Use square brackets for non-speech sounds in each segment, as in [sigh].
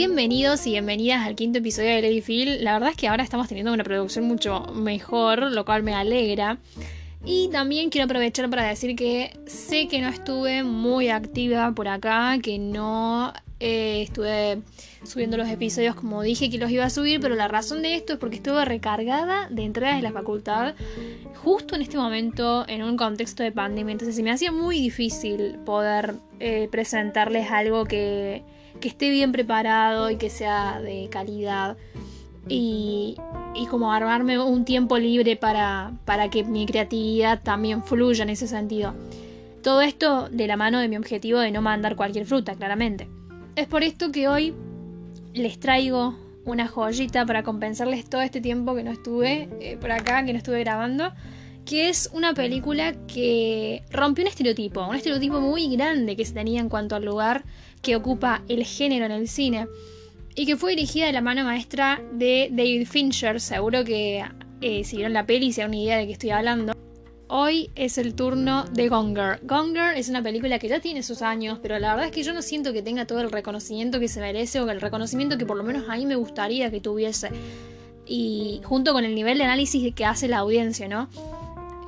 Bienvenidos y bienvenidas al quinto episodio de Lady Phil. La verdad es que ahora estamos teniendo una producción mucho mejor, lo cual me alegra. Y también quiero aprovechar para decir que sé que no estuve muy activa por acá, que no eh, estuve subiendo los episodios como dije que los iba a subir, pero la razón de esto es porque estuve recargada de entradas de la facultad justo en este momento en un contexto de pandemia. Entonces se me hacía muy difícil poder eh, presentarles algo que, que esté bien preparado y que sea de calidad. Y, y como armarme un tiempo libre para, para que mi creatividad también fluya en ese sentido. Todo esto de la mano de mi objetivo de no mandar cualquier fruta, claramente. Es por esto que hoy les traigo una joyita para compensarles todo este tiempo que no estuve eh, por acá, que no estuve grabando, que es una película que rompió un estereotipo, un estereotipo muy grande que se tenía en cuanto al lugar que ocupa el género en el cine y que fue dirigida de la mano maestra de David Fincher. Seguro que eh, si vieron la peli se dan una idea de qué estoy hablando. Hoy es el turno de Gonger. Gonger es una película que ya tiene sus años, pero la verdad es que yo no siento que tenga todo el reconocimiento que se merece o el reconocimiento que por lo menos a mí me gustaría que tuviese. Y junto con el nivel de análisis que hace la audiencia, ¿no?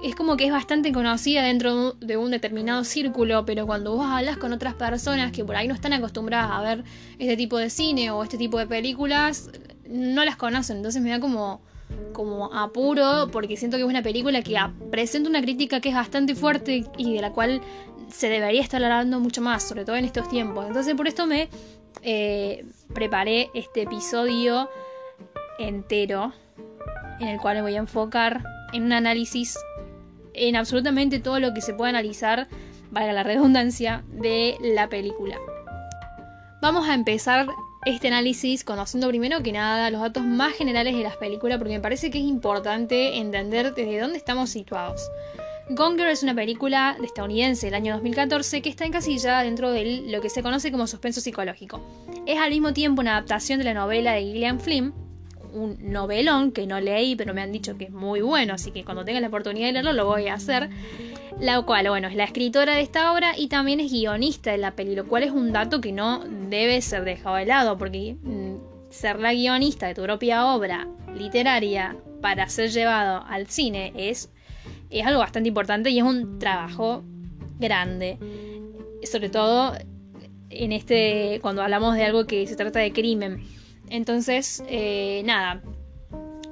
Es como que es bastante conocida dentro de un determinado círculo, pero cuando vos hablas con otras personas que por ahí no están acostumbradas a ver este tipo de cine o este tipo de películas, no las conocen. Entonces me da como, como apuro porque siento que es una película que presenta una crítica que es bastante fuerte y de la cual se debería estar hablando mucho más, sobre todo en estos tiempos. Entonces por esto me eh, preparé este episodio entero en el cual me voy a enfocar en un análisis en absolutamente todo lo que se puede analizar, valga la redundancia, de la película. Vamos a empezar este análisis conociendo primero que nada los datos más generales de las películas porque me parece que es importante entender desde dónde estamos situados. Gonger es una película estadounidense del año 2014 que está encasillada dentro de lo que se conoce como suspenso psicológico. Es al mismo tiempo una adaptación de la novela de Gillian Flynn, un novelón que no leí, pero me han dicho que es muy bueno, así que cuando tenga la oportunidad de leerlo lo voy a hacer. La cual, bueno, es la escritora de esta obra y también es guionista de la peli, lo cual es un dato que no debe ser dejado de lado, porque mm, ser la guionista de tu propia obra literaria para ser llevado al cine es, es algo bastante importante y es un trabajo grande. Sobre todo en este. cuando hablamos de algo que se trata de crimen. Entonces, eh, nada.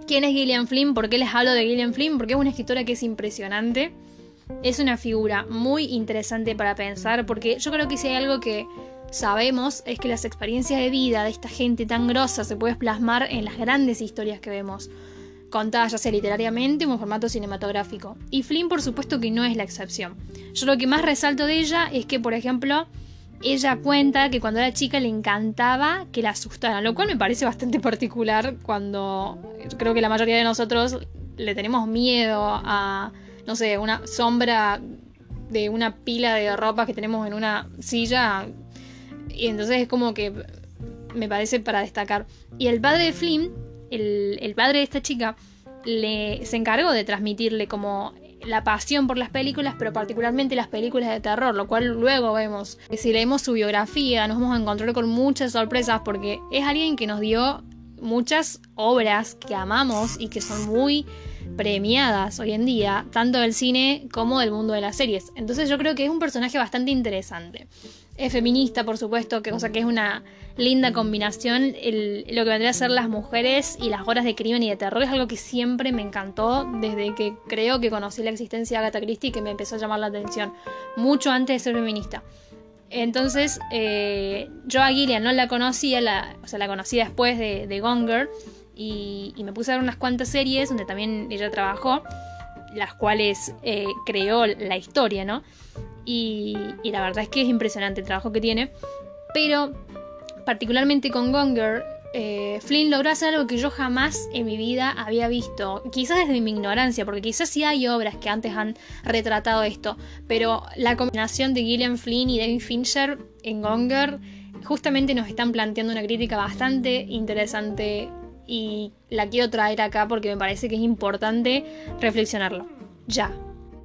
¿Quién es Gillian Flynn? ¿Por qué les hablo de Gillian Flynn? Porque es una escritora que es impresionante. Es una figura muy interesante para pensar, porque yo creo que si hay algo que sabemos es que las experiencias de vida de esta gente tan grosa se puede plasmar en las grandes historias que vemos, contadas ya sea literariamente o en formato cinematográfico. Y Flynn por supuesto que no es la excepción. Yo lo que más resalto de ella es que, por ejemplo, ella cuenta que cuando era chica le encantaba que la asustaran, lo cual me parece bastante particular cuando creo que la mayoría de nosotros le tenemos miedo a, no sé, una sombra de una pila de ropa que tenemos en una silla. Y entonces es como que me parece para destacar. Y el padre de Flynn, el, el padre de esta chica, le, se encargó de transmitirle como la pasión por las películas, pero particularmente las películas de terror, lo cual luego vemos. Si leemos su biografía, nos vamos a encontrar con muchas sorpresas porque es alguien que nos dio muchas obras que amamos y que son muy premiadas hoy en día, tanto del cine como del mundo de las series. Entonces yo creo que es un personaje bastante interesante. Es feminista, por supuesto, que cosa que es una linda combinación. lo que vendría a ser las mujeres y las horas de crimen y de terror es algo que siempre me encantó desde que creo que conocí la existencia de Agatha Christie que me empezó a llamar la atención, mucho antes de ser feminista. Entonces, eh, yo a Gillian no la conocía, o sea, la conocí después de, de Gonger y, me puse a ver unas cuantas series donde también ella trabajó, las cuales eh, creó la historia, ¿no? Y, la verdad es que es impresionante el trabajo que tiene. Pero, particularmente con Gonger, eh, Flynn logró hacer algo que yo jamás en mi vida había visto. Quizás desde mi ignorancia, porque quizás sí hay obras que antes han retratado esto. Pero la combinación de Gillian Flynn y David Fincher en Gonger justamente nos están planteando una crítica bastante interesante y la quiero traer acá porque me parece que es importante reflexionarlo. Ya.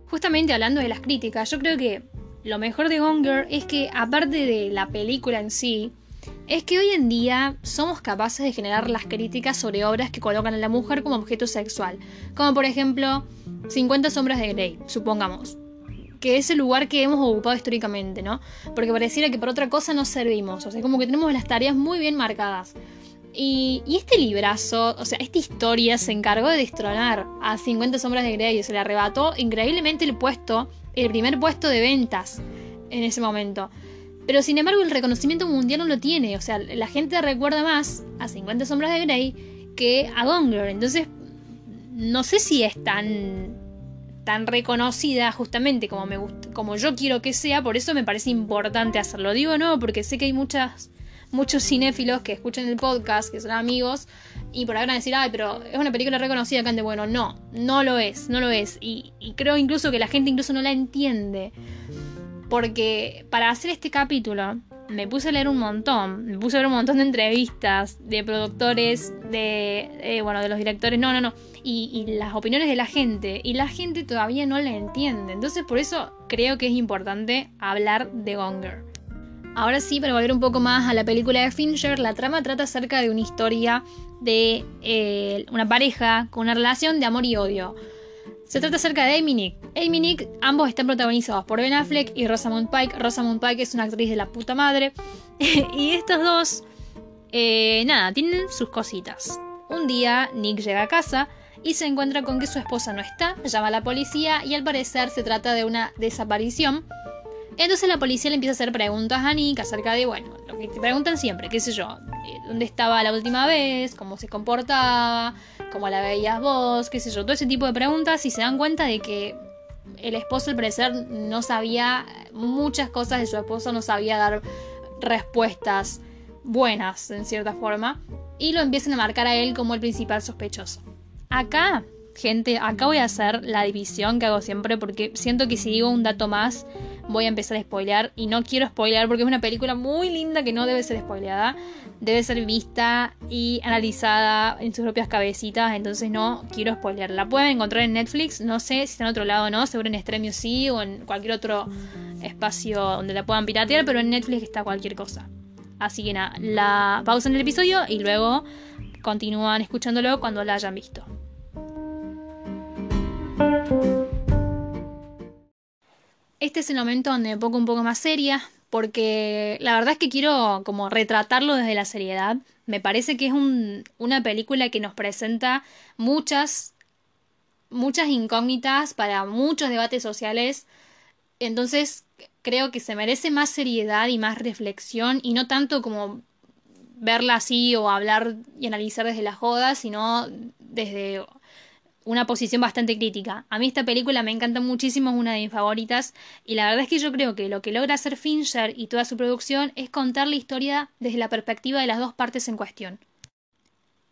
Justamente hablando de las críticas, yo creo que lo mejor de Gonger es que aparte de la película en sí, es que hoy en día somos capaces de generar las críticas sobre obras que colocan a la mujer como objeto sexual, como por ejemplo 50 sombras de Grey, supongamos, que es el lugar que hemos ocupado históricamente, ¿no? Porque pareciera que por otra cosa no servimos, o sea, como que tenemos las tareas muy bien marcadas. Y, este librazo, o sea, esta historia se encargó de destronar a 50 sombras de Grey se le arrebató increíblemente el puesto, el primer puesto de ventas en ese momento. Pero sin embargo el reconocimiento mundial no lo tiene, o sea, la gente recuerda más a 50 sombras de Grey que a Gonger. Entonces, no sé si es tan tan reconocida justamente como me como yo quiero que sea, por eso me parece importante hacerlo. Digo no, porque sé que hay muchas muchos cinéfilos que escuchan el podcast, que son amigos, y por ahora van a decir, ay, pero es una película reconocida, Cante. Bueno, no, no lo es, no lo es. Y, creo incluso que la gente incluso no la entiende. Porque para hacer este capítulo me puse a leer un montón, me puse a ver un montón de entrevistas de productores, de, eh, bueno, de los directores, no, no, no, y, y, las opiniones de la gente, y la gente todavía no la entiende. Entonces por eso creo que es importante hablar de Gonger. Ahora sí, para volver un poco más a la película de Fincher, la trama trata acerca de una historia de eh, una pareja con una relación de amor y odio. Se trata acerca de Amy Nick. Amy Nick, ambos están protagonizados por Ben Affleck y Rosamund Pike. Rosamund Pike es una actriz de la puta madre. [laughs] y estos dos, eh, nada, tienen sus cositas. Un día Nick llega a casa y se encuentra con que su esposa no está, llama a la policía y al parecer se trata de una desaparición. Entonces la policía le empieza a hacer preguntas a Nick acerca de, bueno, lo que te preguntan siempre, qué sé yo, eh, dónde estaba la última vez, cómo se comportaba, cómo la veías vos, qué sé yo, todo ese tipo de preguntas y se dan cuenta de que el esposo al parecer no sabía muchas cosas de su esposo, no sabía dar respuestas buenas en cierta forma y lo empiezan a marcar a él como el principal sospechoso. Acá, gente, acá voy a hacer la división que hago siempre porque siento que si digo un dato más voy a empezar a spoilear. Y no quiero spoilear porque es una película muy linda que no debe ser spoileada, debe ser vista y analizada en sus propias cabecitas, entonces no quiero spoilear. La pueden encontrar en Netflix, no sé si está en otro lado o no, seguro en Stremio sí o en cualquier otro espacio donde la puedan piratear, pero en Netflix está cualquier cosa. Así que nada, la pausa en el episodio y luego continúan escuchándolo cuando la hayan visto. Este es el momento donde me pongo un poco más seria, porque la verdad es que quiero como retratarlo desde la seriedad. Me parece que es una película que nos presenta muchas, muchas incógnitas para muchos debates sociales. Entonces creo que se merece más seriedad y más reflexión y no tanto como verla así o hablar y analizar desde la joda, sino desde una posición bastante crítica. A mí esta película me encanta muchísimo, es una de mis favoritas y la verdad es que yo creo que lo que logra hacer Fincher y toda su producción es contar la historia desde la perspectiva de las dos partes en cuestión.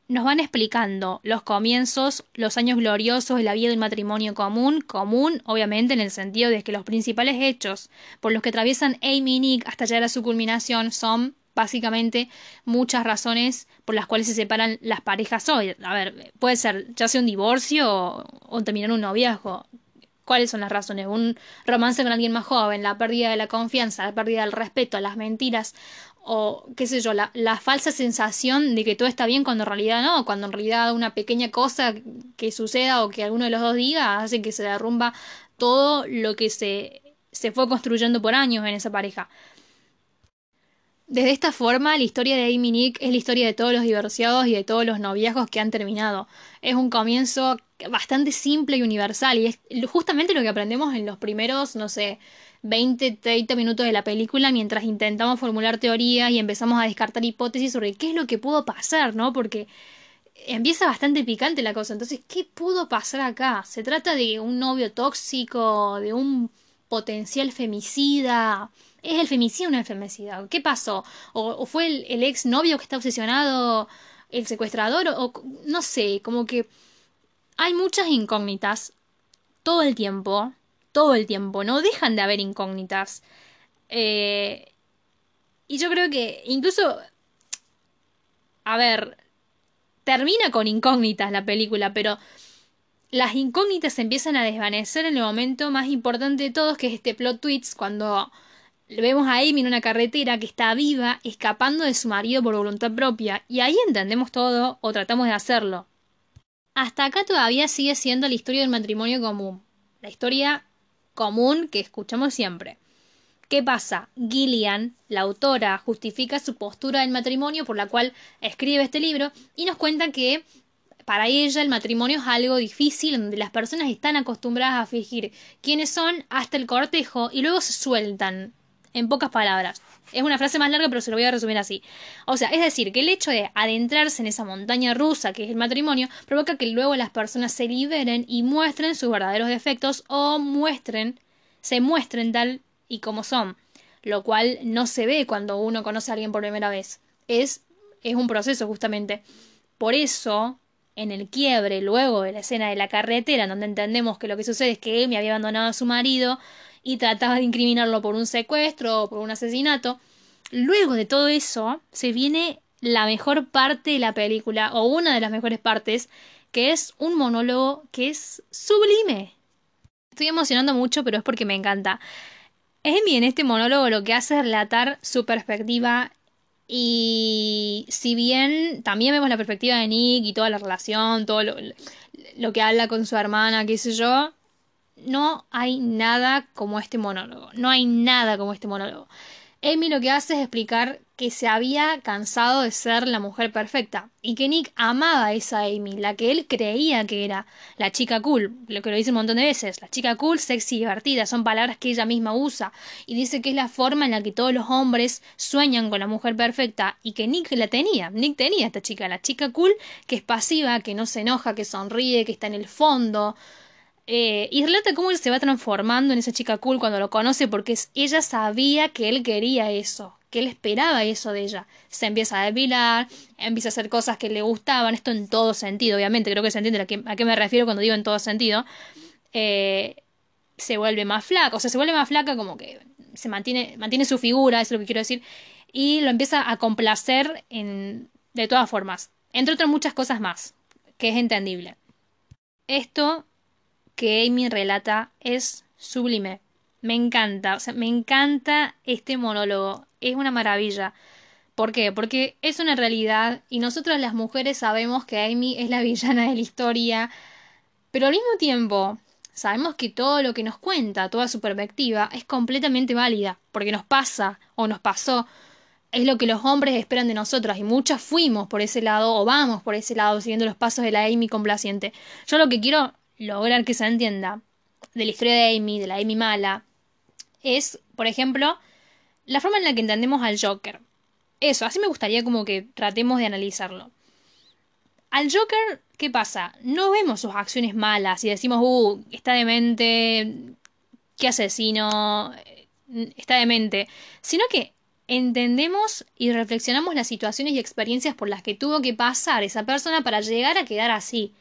Nos van explicando los comienzos, los años gloriosos de la vida del matrimonio común, común obviamente en el sentido de que los principales hechos por los que atraviesan Amy y Nick hasta llegar a su culminación son básicamente muchas razones por las cuales se separan las parejas hoy. A ver, puede ser ya sea un divorcio o, terminar un noviazgo. ¿Cuáles son las razones? Un romance con alguien más joven, la pérdida de la confianza, la pérdida del respeto, las mentiras o qué sé yo, la, la, falsa sensación de que todo está bien cuando en realidad no, cuando en realidad una pequeña cosa que suceda o que alguno de los dos diga hace que se derrumba todo lo que se, se fue construyendo por años en esa pareja. Desde esta forma, la historia de Amy Nick es la historia de todos los divorciados y de todos los noviazgos que han terminado. Es un comienzo bastante simple y universal y es justamente lo que aprendemos en los primeros, no sé, 20, 30 minutos de la película mientras intentamos formular teorías y empezamos a descartar hipótesis sobre qué es lo que pudo pasar, ¿no? Porque empieza bastante picante la cosa. Entonces, ¿qué pudo pasar acá? ¿Se trata de un novio tóxico, de un potencial femicida? ¿Es el femicidio el femicidio? ¿Qué pasó? ¿O, fue el, ex novio que está obsesionado, el secuestrador? O, no sé, como que hay muchas incógnitas todo el tiempo, todo el tiempo, no dejan de haber incógnitas. Eh, y yo creo que incluso, a ver, termina con incógnitas la película, pero las incógnitas se empiezan a desvanecer en el momento más importante de todos, que es este plot twist, cuando vemos a Amy en una carretera que está viva, escapando de su marido por voluntad propia, y ahí entendemos todo o tratamos de hacerlo. Hasta acá todavía sigue siendo la historia del matrimonio común, la historia común que escuchamos siempre. ¿Qué pasa? Gillian, la autora, justifica su postura del matrimonio por la cual escribe este libro y nos cuenta que para ella el matrimonio es algo difícil donde las personas están acostumbradas a fingir quiénes son hasta el cortejo y luego se sueltan. En pocas palabras. Es una frase más larga, pero se lo voy a resumir así. O sea, es decir, que el hecho de adentrarse en esa montaña rusa que es el matrimonio provoca que luego las personas se liberen y muestren sus verdaderos defectos o muestren, se muestren tal y como son. Lo cual no se ve cuando uno conoce a alguien por primera vez. Es, es un proceso, justamente. Por eso, en el quiebre, luego de la escena de la carretera, en donde entendemos que lo que sucede es que me había abandonado a su marido y trataba de incriminarlo por un secuestro o por un asesinato. Luego de todo eso, se viene la mejor parte de la película, o una de las mejores partes, que es un monólogo que es sublime. Estoy emocionando mucho, pero es porque me encanta. Amy en este monólogo lo que hace es relatar su perspectiva y si bien también vemos la perspectiva de Nick y toda la relación, todo lo, lo que habla con su hermana, qué sé yo, no hay nada como este monólogo. No hay nada como este monólogo. Amy lo que hace es explicar que se había cansado de ser la mujer perfecta y que Nick amaba a esa Amy, la que él creía que era la chica cool, lo que lo dice un montón de veces, la chica cool, sexy y divertida, son palabras que ella misma usa y dice que es la forma en la que todos los hombres sueñan con la mujer perfecta y que Nick la tenía, Nick tenía esta chica, la chica cool que es pasiva, que no se enoja, que sonríe, que está en el fondo, eh, y relata cómo se va transformando en esa chica cool cuando lo conoce porque ella sabía que él quería eso, que él esperaba eso de ella. Se empieza a depilar, empieza a hacer cosas que le gustaban, esto en todo sentido, obviamente, creo que se entiende a qué, a me refiero cuando digo en todo sentido. Eh, se vuelve más flaca, o sea, se vuelve más flaca como que se mantiene, mantiene su figura, es lo que quiero decir, y lo empieza a complacer en, de todas formas, entre otras muchas cosas más, que es entendible. Esto que Amy relata es sublime. Me encanta, o sea, me encanta este monólogo. Es una maravilla. ¿Por qué? Porque es una realidad y nosotras las mujeres sabemos que Amy es la [laughs] villana de la historia, pero al mismo tiempo sabemos que todo lo que nos cuenta, toda su perspectiva, es completamente válida, porque nos pasa o nos pasó. Es lo que los hombres esperan de nosotras y muchas fuimos por ese lado o vamos por ese lado siguiendo los pasos de la Amy complaciente. Yo lo que quiero lograr que se entienda de la historia de Amy, de la Amy mala, es, por ejemplo, la forma en la que entendemos al Joker. Eso, así me gustaría como que tratemos de analizarlo. Al Joker, ¿qué pasa? No vemos sus acciones malas y decimos, uh, está demente, qué asesino, está demente, sino que entendemos y reflexionamos las situaciones y experiencias por las que tuvo que pasar esa persona para llegar a quedar así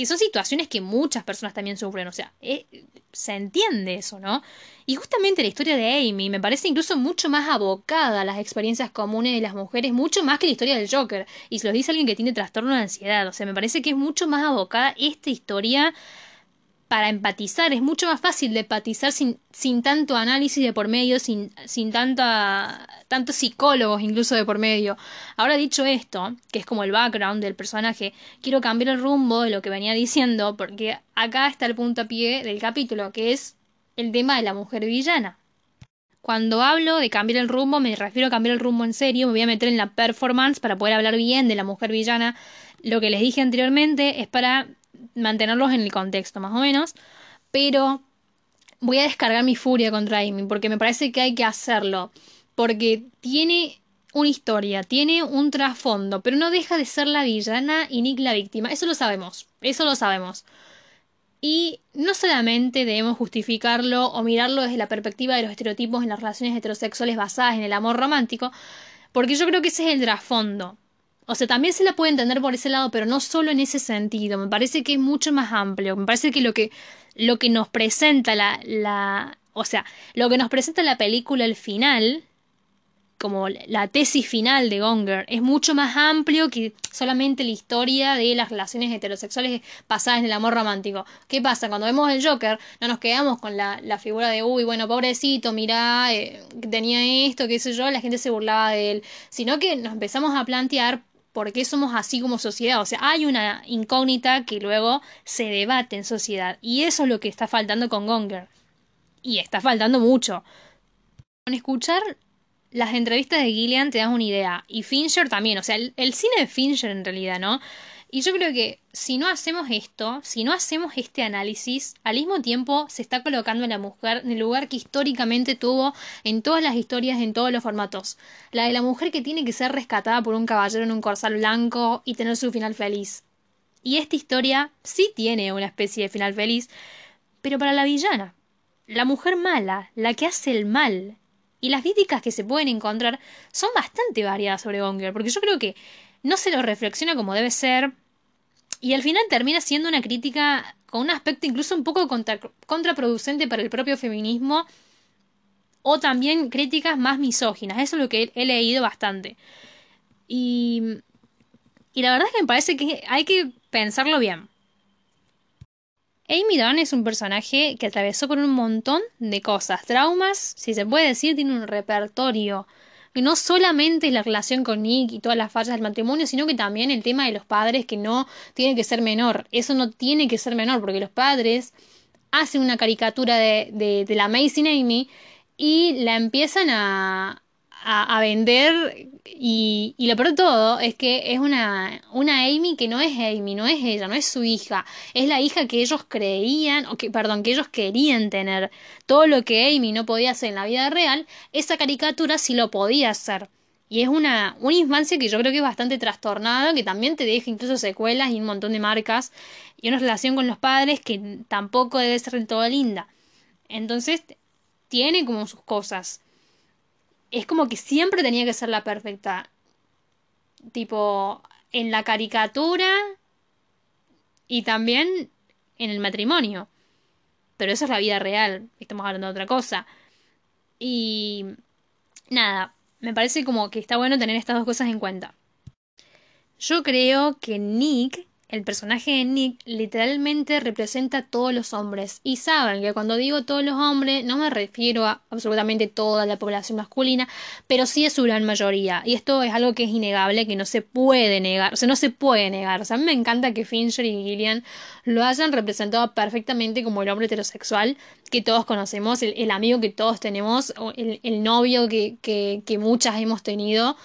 que son situaciones que muchas personas también sufren, o sea, eh, se entiende eso, ¿no? Y justamente la historia de Amy me parece incluso mucho más abocada a las experiencias comunes de las mujeres, mucho más que la historia del Joker. Y se lo dice alguien que tiene trastorno de ansiedad, o sea, me parece que es mucho más abocada esta historia para empatizar. Es mucho más fácil de empatizar sin, sin tanto análisis de por medio, sin, sin tanta, tantos psicólogos incluso de por medio. Ahora dicho esto, que es como el background del personaje, quiero cambiar el rumbo de lo que venía diciendo, porque acá está el pie del capítulo, que es el tema de la mujer villana. Cuando hablo de cambiar el rumbo, me refiero a cambiar el rumbo en serio, me voy a meter en la performance para poder hablar bien de la mujer villana. Lo que les dije anteriormente es para mantenerlos en el contexto más o menos, pero voy a descargar mi furia contra Amy porque me parece que hay que hacerlo, porque tiene una historia, tiene un trasfondo, pero no deja de ser la villana y Nick la víctima, eso lo sabemos, eso lo sabemos. Y no solamente debemos justificarlo o mirarlo desde la perspectiva de los estereotipos en las relaciones heterosexuales basadas en el amor romántico, porque yo creo que ese es el trasfondo. O sea, también se la puede entender por ese lado, pero no solo en ese sentido. Me parece que es mucho más amplio. Me parece que lo que, lo que nos presenta la, la. O sea, lo que nos presenta la película al final como la tesis final de Gonger. Es mucho más amplio que solamente la historia de las relaciones heterosexuales basadas en el amor romántico. ¿Qué pasa? Cuando vemos el Joker, no nos quedamos con la, la figura de, uy, bueno, pobrecito, mirá, eh, tenía esto, qué sé yo, la gente se burlaba de él. Sino que nos empezamos a plantear por qué somos así como sociedad. O sea, hay una incógnita que luego se debate en sociedad. Y eso es lo que está faltando con Gonger. Y está faltando mucho. Con escuchar las entrevistas de Gillian te das una idea. Y Fincher también. O sea, el, cine de Fincher en realidad, ¿no? Y yo creo que si no hacemos esto, si no hacemos este análisis, al mismo tiempo se está colocando a la mujer en el lugar que históricamente tuvo en todas las historias, en todos los formatos. La de la mujer que tiene que ser rescatada por un caballero en un corsal blanco y tener su final feliz. Y esta historia sí tiene una especie de final feliz, pero para la villana. La mujer mala, la que hace el mal, y las críticas que se pueden encontrar son bastante variadas sobre Gonger, porque yo creo que no se lo reflexiona como debe ser, y al final termina siendo una crítica con un aspecto incluso un poco contraproducente para el propio feminismo, o también críticas más misóginas, eso es lo que he, leído bastante. Y, y la verdad es que me parece que hay que pensarlo bien. Amy Dunn es un personaje que atravesó por un montón de cosas, traumas, si se puede decir, tiene un repertorio. Y no solamente es la relación con Nick y todas las fallas del matrimonio, sino que también el tema de los padres que no tiene que ser menor. Eso no tiene que ser menor, porque los padres hacen una caricatura de, de, de la Amazing Amy y la empiezan a, a, vender y, y, lo peor de todo es que es una, una Amy que no es Amy, no es ella, no es su hija, es la hija que ellos creían, o que, perdón, que ellos querían tener. Todo lo que Amy no podía hacer en la vida real, esa caricatura sí lo podía hacer. Y es una, una infancia que yo creo que es bastante trastornada, que también te deja incluso secuelas y un montón de marcas, y una relación con los padres que tampoco debe ser del todo linda. Entonces, tiene como sus cosas es como que siempre tenía que ser la perfecta. Tipo, en la caricatura y también en el matrimonio. Pero eso es la vida real, estamos hablando de otra cosa. Y nada, me parece como que está bueno tener estas dos cosas en cuenta. Yo creo que Nick el personaje de Nick literalmente representa a todos los hombres. Y saben que cuando digo todos los hombres no me refiero a absolutamente toda la población masculina, pero sí es su gran mayoría. Y esto es algo que es innegable, que no se puede negar. O sea, no se puede negar. O sea, a mí me encanta que Fincher y Gillian lo hayan representado perfectamente como el hombre heterosexual que todos conocemos, el, amigo que todos tenemos, el, el novio que, que, que muchas hemos tenido.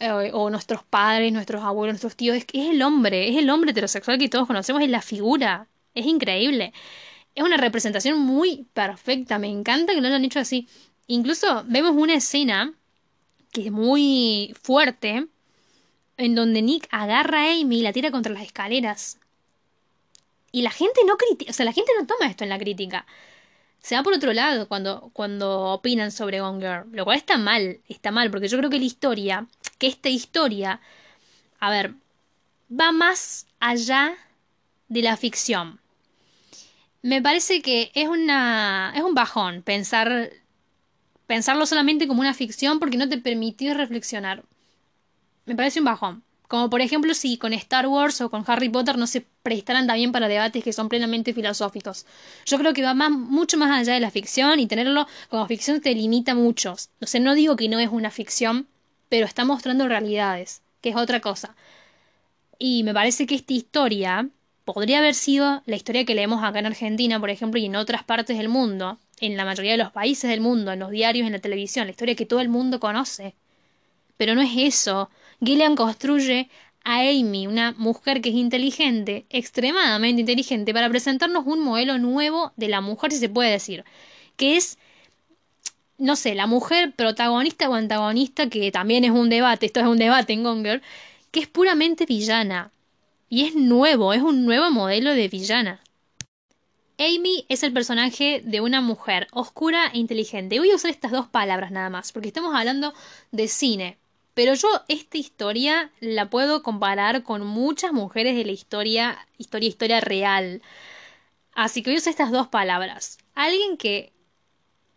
Eh, o nuestros padres, nuestros abuelos, nuestros tíos, es, es el hombre, es el hombre heterosexual que todos conocemos, es la figura, es increíble. Es una representación muy perfecta, me encanta que lo hayan hecho así. Incluso vemos una escena que es muy fuerte, en donde Nick agarra a Amy y la tira contra las escaleras. Y la gente no critica, o sea, la gente no toma esto en la crítica se va por otro lado cuando, cuando opinan sobre Gone Girl. Lo cual está mal, está mal, porque yo creo que la historia, que esta historia, a ver, va más allá de la ficción. Me parece que es una. es un bajón pensar. pensarlo solamente como una ficción porque no te permitió reflexionar. Me parece un bajón. Como por ejemplo si con Star Wars o con Harry Potter no se prestaran también para debates que son plenamente filosóficos. Yo creo que va más, mucho más allá de la ficción y tenerlo como ficción te limita mucho. O sea, no digo que no es una ficción, pero está mostrando realidades, que es otra cosa. Y me parece que esta historia podría haber sido la historia que leemos acá en Argentina, por ejemplo, y en otras partes del mundo, en la mayoría de los países del mundo, en los diarios, en la televisión, la historia que todo el mundo conoce. Pero no es eso. Gillian construye a Amy, una mujer que es inteligente, extremadamente inteligente, para presentarnos un modelo nuevo de la mujer, si se puede decir, que es, no sé, la mujer protagonista o antagonista, que también es un debate, esto es un debate en Gonger, que es puramente villana. Y es nuevo, es un nuevo modelo de villana. Amy es el personaje de una mujer oscura e inteligente. Voy a usar estas dos palabras nada más, porque estamos hablando de cine. Pero yo esta historia la puedo comparar con muchas mujeres de la historia, historia, historia real. Así que usar estas dos palabras. Alguien que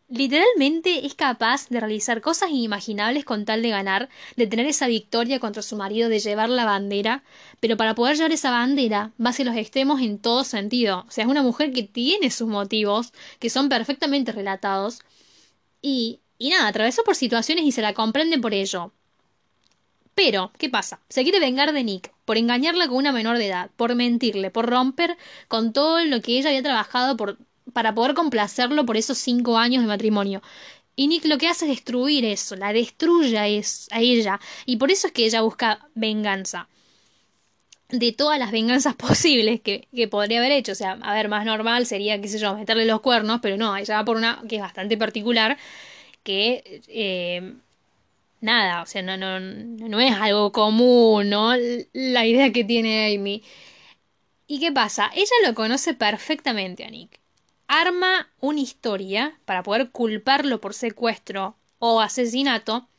literalmente es capaz de realizar cosas inimaginables con tal de ganar, de tener esa victoria contra su marido, de llevar la bandera, pero para poder llevar esa bandera va hacia los extremos en todo sentido. O sea, es una mujer que tiene sus motivos, que son perfectamente relatados, y, y nada, atravesó por situaciones y se la comprende por ello. Pero, ¿qué pasa? Se quiere vengar de Nick por engañarla con una menor de edad, por mentirle, por romper con todo lo que ella había trabajado para poder complacerlo por esos cinco años de matrimonio. Y Nick lo que hace es destruir eso, la destruye a, ella. Y por eso es que ella busca venganza. De todas las venganzas [laughs] posibles que, podría haber hecho. O sea, a ver, más normal sería, qué sé yo, meterle los cuernos, pero no, ella va por una que es bastante particular, que eh, nada, o sea, no, no, no es algo común, ¿no? La idea que tiene Amy. ¿Y qué pasa? Ella lo conoce perfectamente a Nick arma una historia para poder culparlo por secuestro o asesinato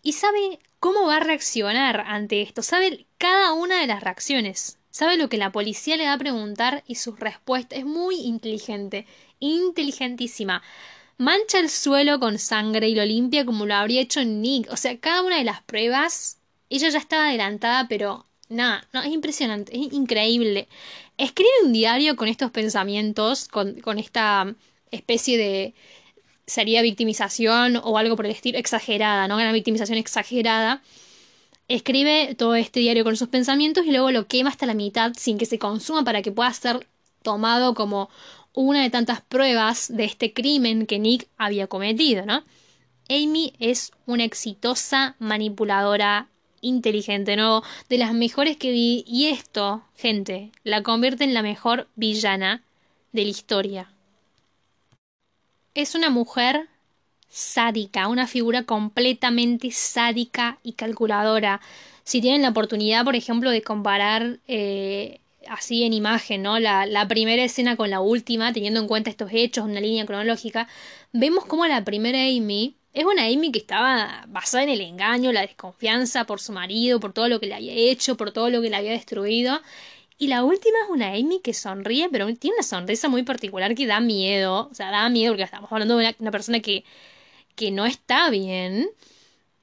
y sabe cómo va a reaccionar ante esto, sabe cada una de las reacciones, sabe lo que la policía le va a preguntar y sus respuestas. Es muy inteligente, inteligentísima. Mancha el suelo con sangre y lo limpia como lo habría hecho Nick. O sea, cada una de las pruebas, ella ya estaba adelantada, pero nada, no, es impresionante, es increíble. Escribe un diario con estos pensamientos, con, con esta especie de sería victimización o algo por el estilo, exagerada, ¿no? Una victimización exagerada. Escribe todo este diario con sus pensamientos y luego lo quema hasta la mitad sin que se consuma para que pueda ser tomado como una de tantas pruebas de este crimen que Nick había cometido, ¿no? Amy es una exitosa manipuladora inteligente, ¿no? De las mejores que vi. Y esto, gente, la convierte en la mejor villana de la historia. Es una mujer sádica, una figura completamente sádica y calculadora. Si tienen la oportunidad, por ejemplo, de comparar eh, así en imagen, ¿no? La, la, primera escena con la última, teniendo en cuenta estos hechos, una línea cronológica, vemos como la primera Amy es una Amy que estaba basada en el engaño, la desconfianza por su marido, por todo lo que le había hecho, por todo lo que le había destruido. Y la última es una Amy que sonríe, pero tiene una sonrisa muy particular que da miedo. O sea, da miedo porque estamos hablando de una, persona que, que no está bien.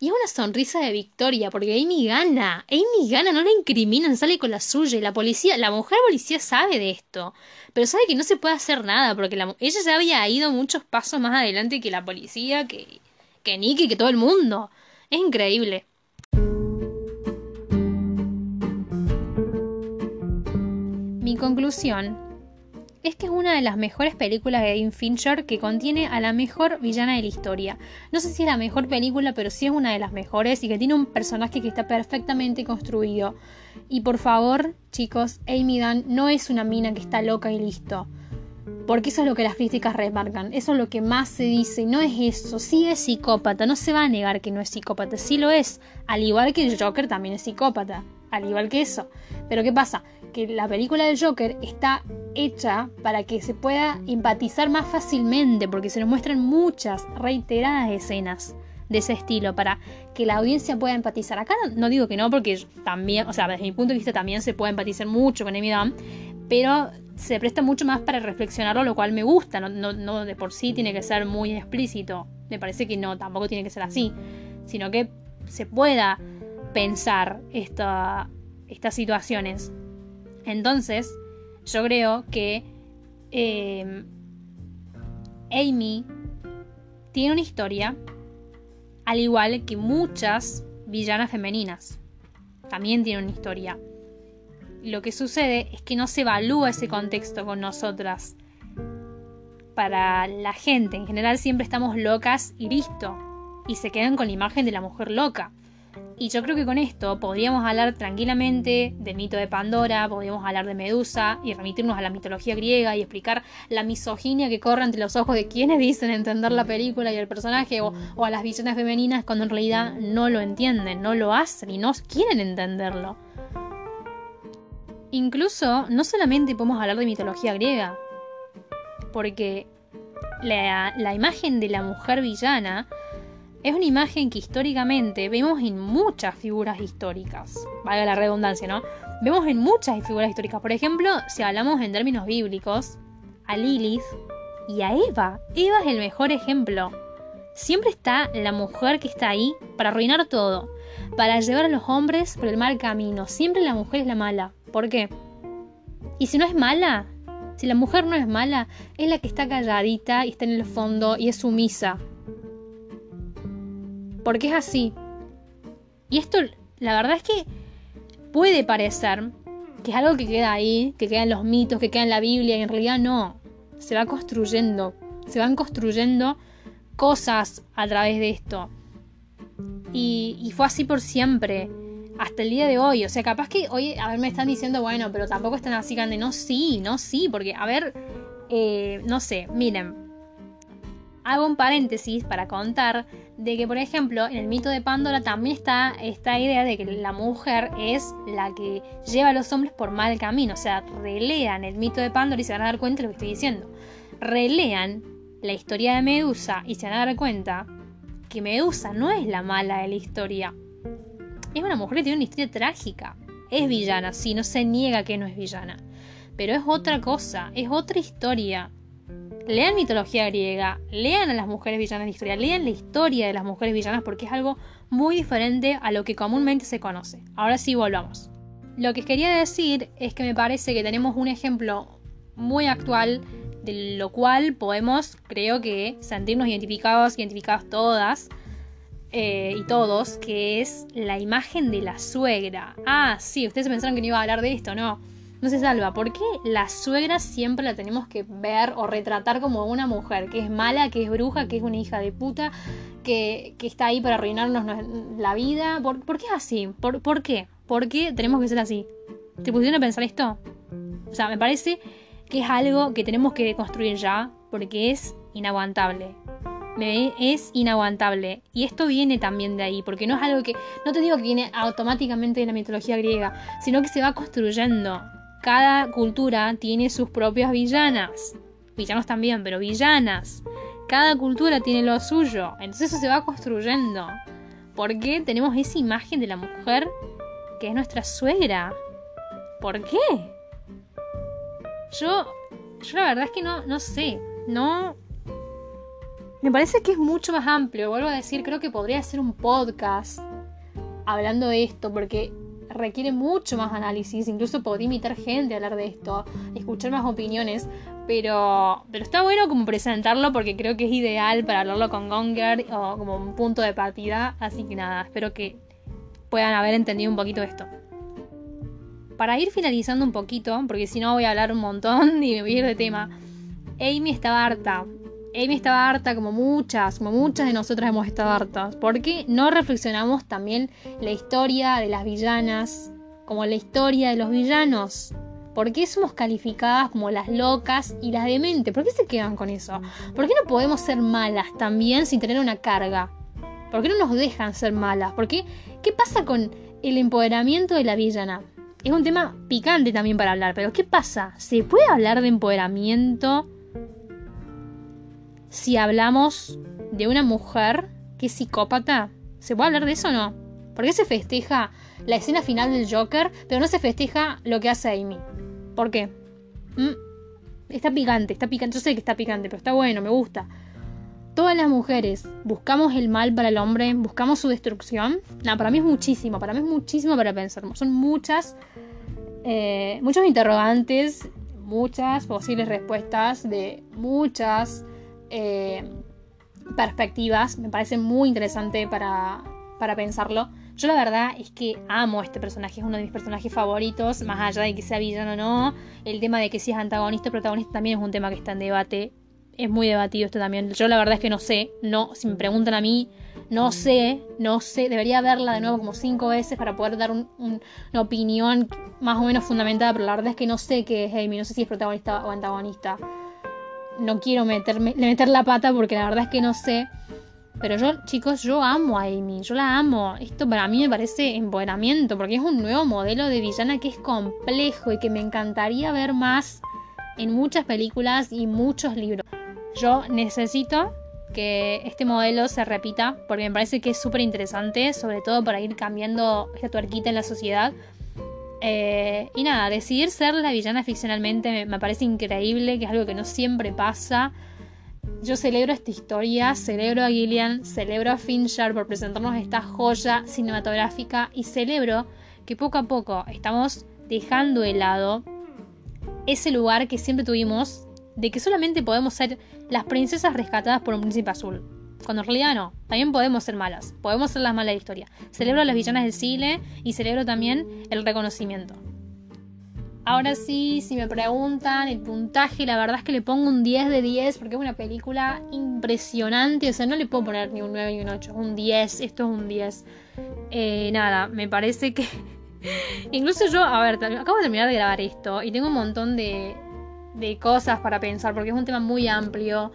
Y es una sonrisa de victoria, porque Amy gana. Amy gana, no la incriminan, sale con la suya. Y la policía, la mujer policía sabe de esto. Pero sabe que no se puede hacer nada, porque ella ya había ido muchos pasos más adelante que la policía, que que Nicky, que todo el mundo. Es increíble. Mi conclusión es que es una de las mejores películas de Dean Fincher que contiene a la mejor villana de la historia. No sé si es la mejor película, pero sí es una de las mejores y que tiene un personaje que está perfectamente construido. Y por favor, chicos, Amy Dunn no es una mina que está loca y listo. Porque eso es lo que las críticas remarcan, eso es lo que más se dice, no es eso, sí es psicópata, no se va a negar que no es psicópata, sí lo es, al igual que el Joker también es psicópata, al igual que eso. Pero ¿qué pasa? Que la película del Joker está hecha para que se pueda empatizar más fácilmente, porque se nos muestran muchas reiteradas escenas de ese estilo para que la audiencia pueda empatizar. Acá no, digo que no, porque también, o sea, desde mi punto de vista también se puede empatizar mucho con Amy Dunn, pero se presta mucho más para reflexionarlo, lo cual me gusta, no, de por sí tiene que ser muy explícito, me parece que no, tampoco tiene que ser así, sino que se pueda pensar esta, estas situaciones. Entonces, yo creo que eh, Amy tiene una historia, al igual que muchas villanas femeninas. También tiene una historia lo que sucede es que no se evalúa ese contexto con nosotras. Para la gente en general siempre estamos locas y listo. Y se quedan con la imagen de la mujer loca. Y yo creo que con esto podríamos hablar tranquilamente del mito de Pandora, podríamos hablar de Medusa y remitirnos a la mitología griega y explicar la misoginia que corre ante los ojos de quienes dicen entender la película y el personaje o, o a las visiones femeninas cuando en realidad no lo entienden, no lo hacen y no quieren entenderlo. Incluso, no solamente podemos hablar de mitología griega, porque la, imagen de la mujer villana es una imagen que históricamente vemos en muchas figuras históricas. Valga la redundancia, ¿no? Vemos en muchas figuras históricas. Por ejemplo, si hablamos en términos bíblicos, a Lilith y a Eva. Eva es el mejor ejemplo. Siempre está la mujer que está ahí para arruinar todo, para llevar a los hombres por el mal camino. Siempre la mujer es la mala. ¿Por qué? Y si no es mala, si la mujer no es mala, es la que está calladita y está en el fondo y es sumisa. Porque es así. Y esto, la verdad es que puede parecer que es algo que queda ahí, que queda en los mitos, que queda en la Biblia, y en realidad no. Se va construyendo. Se van construyendo cosas a través de esto. Y, y fue así por siempre hasta el día de hoy. O sea, capaz que hoy, a ver, me están diciendo, bueno, pero tampoco están así grande. No, sí, no, sí, porque, a ver, eh, no sé, miren. Hago un paréntesis para contar de que, por ejemplo, en el mito de Pandora también está esta idea de que la mujer es la que lleva a los hombres por mal camino. O sea, relean el mito de Pandora y se van a dar cuenta de lo que estoy diciendo. Relean la historia de Medusa y se van a dar cuenta que Medusa no es la mala de la historia. Es una mujer que tiene una historia trágica. Es villana, sí, no se niega que no es villana. Pero es otra cosa, es otra historia. Lean mitología griega, lean a las mujeres villanas de historia, lean la historia de las mujeres villanas porque es algo muy diferente a lo que comúnmente se conoce. Ahora sí volvamos. Lo que quería decir es que me parece que tenemos un ejemplo muy actual de lo cual podemos, creo que, sentirnos identificados, identificadas todas, eh, y todos, que es la imagen de la suegra. Ah, sí, ustedes pensaron que no iba a hablar de esto, no. No se salva. ¿Por qué la suegra siempre la tenemos que ver o retratar como una mujer que es mala, que es bruja, que es una hija de puta, que, está ahí para arruinarnos la vida? ¿Por, qué es así? ¿Por, ¿Por qué? ¿Por qué tenemos que ser así? ¿Te pusieron a pensar esto? O sea, me parece que es algo que tenemos que construir ya porque es inaguantable es inaguantable. Y esto viene también de ahí, porque no es algo que, no te digo que viene automáticamente de la mitología griega, sino que se va construyendo. Cada cultura tiene sus propias villanas. Villanos también, pero villanas. Cada cultura tiene lo suyo. Entonces eso se va construyendo. Porque tenemos esa imagen de la mujer que es nuestra suegra. ¿Por qué? Yo, yo la verdad es que no, no sé. No, me parece que es mucho más amplio. Vuelvo a decir, creo que podría ser un podcast hablando de esto, porque requiere mucho más análisis. Incluso podría invitar gente a hablar de esto, escuchar más opiniones. Pero, pero está bueno como presentarlo porque creo que es ideal para hablarlo con Gonger o como un punto de partida. Así que nada, espero que puedan haber entendido un poquito esto. Para ir finalizando un poquito, porque si no voy a hablar un montón [laughs] y me ir de tema. Amy estaba harta Amy estaba harta como muchas, como muchas de nosotras hemos estado hartas. ¿Por qué no reflexionamos también la historia de las villanas, como la historia de los villanos? ¿Por qué somos calificadas como las locas y las dementes? ¿Por qué se quedan con eso? ¿Por qué no podemos ser malas también sin tener una carga? ¿Por qué no nos dejan ser malas? ¿Por qué? ¿Qué pasa con el empoderamiento de la villana? Es un tema picante también para hablar, pero ¿qué pasa? ¿Se puede hablar de empoderamiento? Si hablamos de una mujer que es psicópata? ¿Se puede hablar de eso o no? ¿Por qué se festeja la escena final del Joker, pero no se festeja lo que hace Amy? ¿Por qué? ¿Mm? Está picante, está picante. Yo sé que está picante, pero está bueno, me gusta. Todas las mujeres buscamos el mal para el hombre, buscamos su destrucción. No, para mí es muchísimo, para mí es muchísimo para pensar. Son muchas, eh, muchos interrogantes, muchas posibles respuestas de muchas eh, perspectivas. Me parece muy interesante para, para pensarlo. Yo la verdad es que amo este personaje, es uno de mis personajes favoritos, más allá de que sea villano o no. El tema de que si es antagonista o protagonista también es un tema que está en debate. Es muy debatido esto también. Yo la verdad es que no sé, no, si me preguntan a mí, no sé, no sé. Debería verla de nuevo como cinco veces para poder dar una opinión más o menos fundamentada, pero la verdad es que no sé qué es Amy, no sé si es protagonista o antagonista no quiero meterme, meter la pata porque la verdad es que no sé. Pero yo, chicos, yo amo a Amy, yo la amo. Esto para mí me parece empoderamiento, porque es un nuevo modelo de villana que es complejo y que me encantaría ver más en muchas películas y muchos libros. Yo necesito que este modelo se repita, porque me parece que es súper interesante, sobre todo para ir cambiando esta tuerquita en la sociedad. Eh, y nada, decidir ser la villana ficcionalmente me, parece increíble, que es algo que no siempre pasa. yo celebro esta historia, celebro a Gillian, celebro a Fincher por presentarnos esta joya cinematográfica y celebro que poco a poco estamos dejando de lado ese lugar que siempre tuvimos de que solamente podemos ser las princesas rescatadas por un príncipe azul. Cuando en realidad no, también podemos ser malas, podemos ser las malas de historia. Celebro a las villanas del cine y celebro también el reconocimiento. Ahora sí, si me preguntan el puntaje, la verdad es que le pongo un 10 de 10 porque es una película impresionante. O sea, no le puedo poner ni un 9 ni un 8, un 10. Esto es un 10. Eh, nada, me parece que. [laughs] Incluso yo, a ver, acabo de terminar de grabar esto y tengo un montón de, de cosas para pensar porque es un tema muy amplio.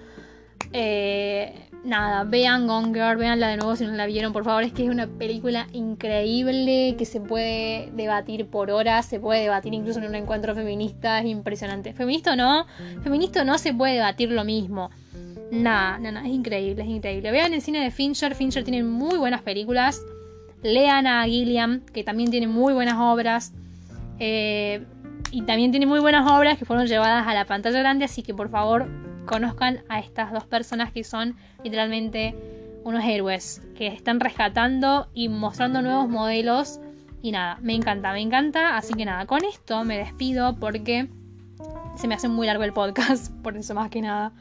Eh, nada, vean Gone Girl, veanla de nuevo si no la vieron, por favor. Es que es una película increíble que se puede debatir por horas, se puede debatir incluso en un encuentro feminista, es impresionante. Feminista o no, feminista o no se puede debatir lo mismo. Nada, nada, es increíble, es increíble. Vean el cine de Fincher, Fincher tiene muy buenas películas. Lean a Gilliam, que también tiene muy buenas obras. Eh, y también tiene muy buenas obras que fueron llevadas a la pantalla grande, así que por favor conozcan a estas dos personas que son literalmente unos héroes que están rescatando y mostrando nuevos modelos. Y nada, me encanta, me encanta. Así que nada, con esto me despido porque se me hace muy largo el podcast, [laughs] por eso más que nada.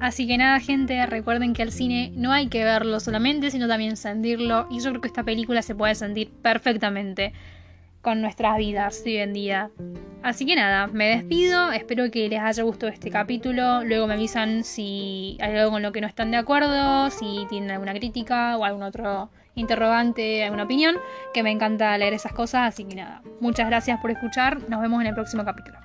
Así que nada, gente, recuerden que al cine no hay que verlo solamente, sino también sentirlo. Y yo creo que esta película se puede sentir perfectamente con nuestras vidas hoy en día. Así que nada, me despido, espero que les haya gustado este capítulo, luego me avisan si hay algo con lo que no están de acuerdo, si tienen alguna crítica o algún otro interrogante, alguna opinión, que me encanta leer esas cosas, así que nada, muchas gracias por escuchar, nos vemos en el próximo capítulo.